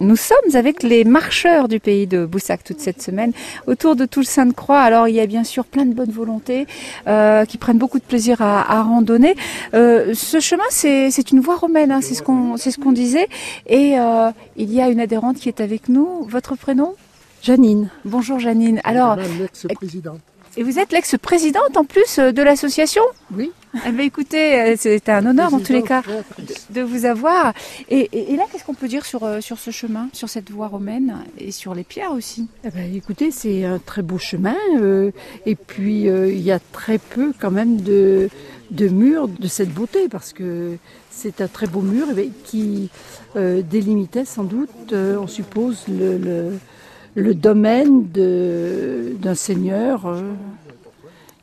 Nous sommes avec les marcheurs du pays de Boussac toute cette semaine autour de tout le Sainte-Croix. Alors il y a bien sûr plein de bonnes volontés euh, qui prennent beaucoup de plaisir à, à randonner. Euh, ce chemin c'est une voie romaine, hein, c'est ce qu'on c'est ce qu'on disait. Et euh, il y a une adhérente qui est avec nous. Votre prénom? Janine. Bonjour Janine. Alors l'ex-présidente. et vous êtes l'ex-présidente en plus euh, de l'association? Oui. Eh bien, écoutez, euh, c'était un honneur dans tous les cas de vous avoir. Et, là, qu'est-ce qu'on peut dire sur, euh, sur ce chemin, sur cette voie romaine et sur les pierres aussi? Eh ben, écoutez, c'est un très beau chemin. euh, et puis, il y a très peu quand même de, de murs de cette beauté, parce que c'est un très beau mur eh ben, qui délimitait sans doute, on suppose, le, domaine d'un seigneur.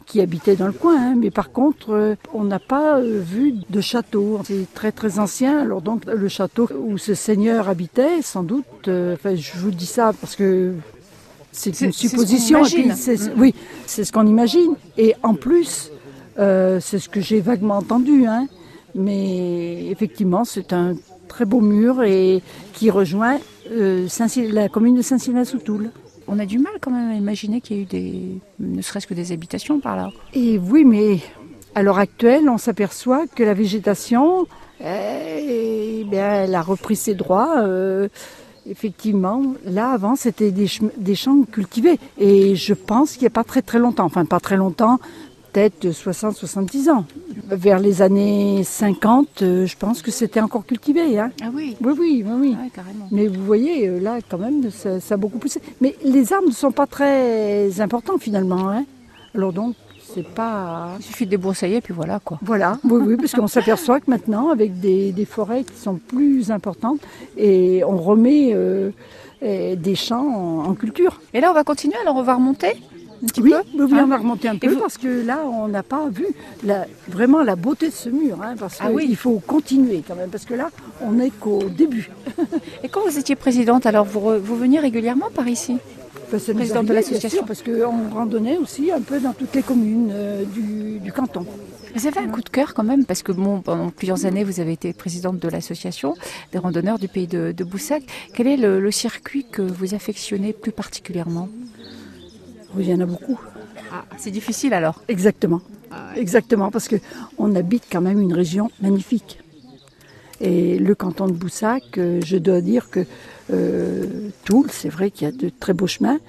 Qui habitait dans le coin, hein. mais par contre, euh, on n'a pas euh, vu de château. C'est très très ancien. Alors donc, le château où ce seigneur habitait, sans doute, euh, enfin, je vous dis ça parce que c'est une ce supposition. puis Mm. oui, c'est ce qu'on imagine. Et en plus, euh, c'est ce que j'ai vaguement entendu. Hein. Mais effectivement, c'est un très beau mur et qui rejoint euh, la commune de Saint-Sylvain-sous-Toul. On a du mal quand même à imaginer qu'il y a eu des, ne serait-ce que des habitations par là. Et oui, mais à l'heure actuelle, on s'aperçoit que la végétation, eh bien, elle a repris ses droits. euh, effectivement, là, avant, c'était des, des champs cultivés. Et je pense qu'il n'y a pas très très longtemps, enfin pas très longtemps, peut-être 60-70 ans. Vers les années 50, euh, je pense que c'était encore cultivé. Hein. Ah oui, Oui, oui, oui, oui. carrément. Mais vous voyez, euh, là, quand même, ça, ça a beaucoup poussé. Mais les arbres ne sont pas très importants, finalement. Hein. Alors donc, c'est pas... Il suffit de débroussailler puis voilà quoi. Voilà, oui, oui, parce qu'on s'aperçoit que maintenant, avec des, des forêts qui sont plus importantes, et on remet euh, des champs en, en culture. Et là, on va continuer. Alors, on va remonter un petit Oui, peu. oui, hein on va remonter un peu vous- parce que là, on n'a pas vu la- vraiment la beauté de ce mur. hein, parce Ah oui. faut continuer quand même, parce que là, on n'est qu'au début. Et quand vous étiez présidente, alors vous, re- vous veniez régulièrement par ici? Ça nous Présidente de l'association. Parce qu'on randonnait aussi un peu dans toutes les communes euh, du, du canton. Vous avez un coup de cœur quand même, parce que bon, pendant plusieurs années, vous avez été présidente de l'association des randonneurs du pays de, de Boussac. Quel est le, le circuit que vous affectionnez plus particulièrement? Il y en a beaucoup. C'est difficile alors. Exactement. Exactement, parce que on habite quand même une région magnifique. Et le canton de Boussac, euh, je dois dire que euh, Toul, c'est vrai qu'il y a de très beaux chemins.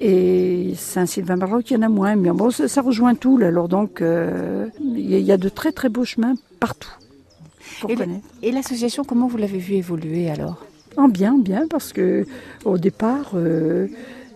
Et Saint-Sylvain-Baroque, il y en a moins. Mais bon, ça, ça rejoint Toul. Alors donc, euh, il y a- de très très beaux chemins partout. Pour Et l'association, comment vous l'avez vu évoluer alors? En bien, bien, parce que au départ, euh,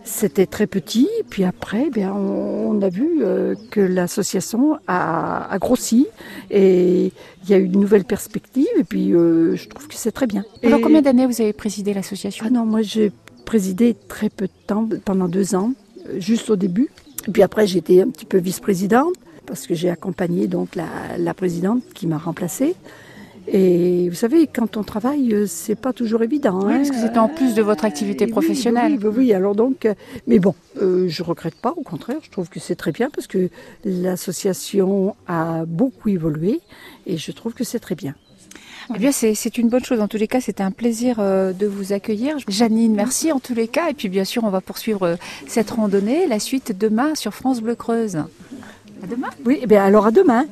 c'était très petit, puis après, bien, on, on a vu euh, que l'association a, a grossi et il y a eu de nouvelles perspectives, et puis euh, je trouve que c'est très bien. Pendant Et- combien d'années vous avez présidé l'association? Ah non, moi j'ai présidé très peu de temps, pendant deux ans, euh, juste au début. Et puis après, j'étais un petit peu vice-présidente, parce que j'ai accompagné donc la, la présidente qui m'a remplacée. Et vous savez, quand on travaille, euh, c'est pas toujours évident. Oui, hein. parce que c'était en plus de votre activité oui, professionnelle. Oui, oui, oui, alors donc, euh, mais bon, euh, je regrette pas, au contraire, je trouve que c'est très bien parce que l'association a beaucoup évolué et je trouve que c'est très bien. Eh bien, c'est c'est une bonne chose. En tous les cas, c'était un plaisir euh, de vous accueillir. Janine, merci en tous les cas. Et puis, bien sûr, on va poursuivre euh, cette randonnée. La suite demain sur France Bleu Creuse. À demain. Oui, eh bien alors à demain.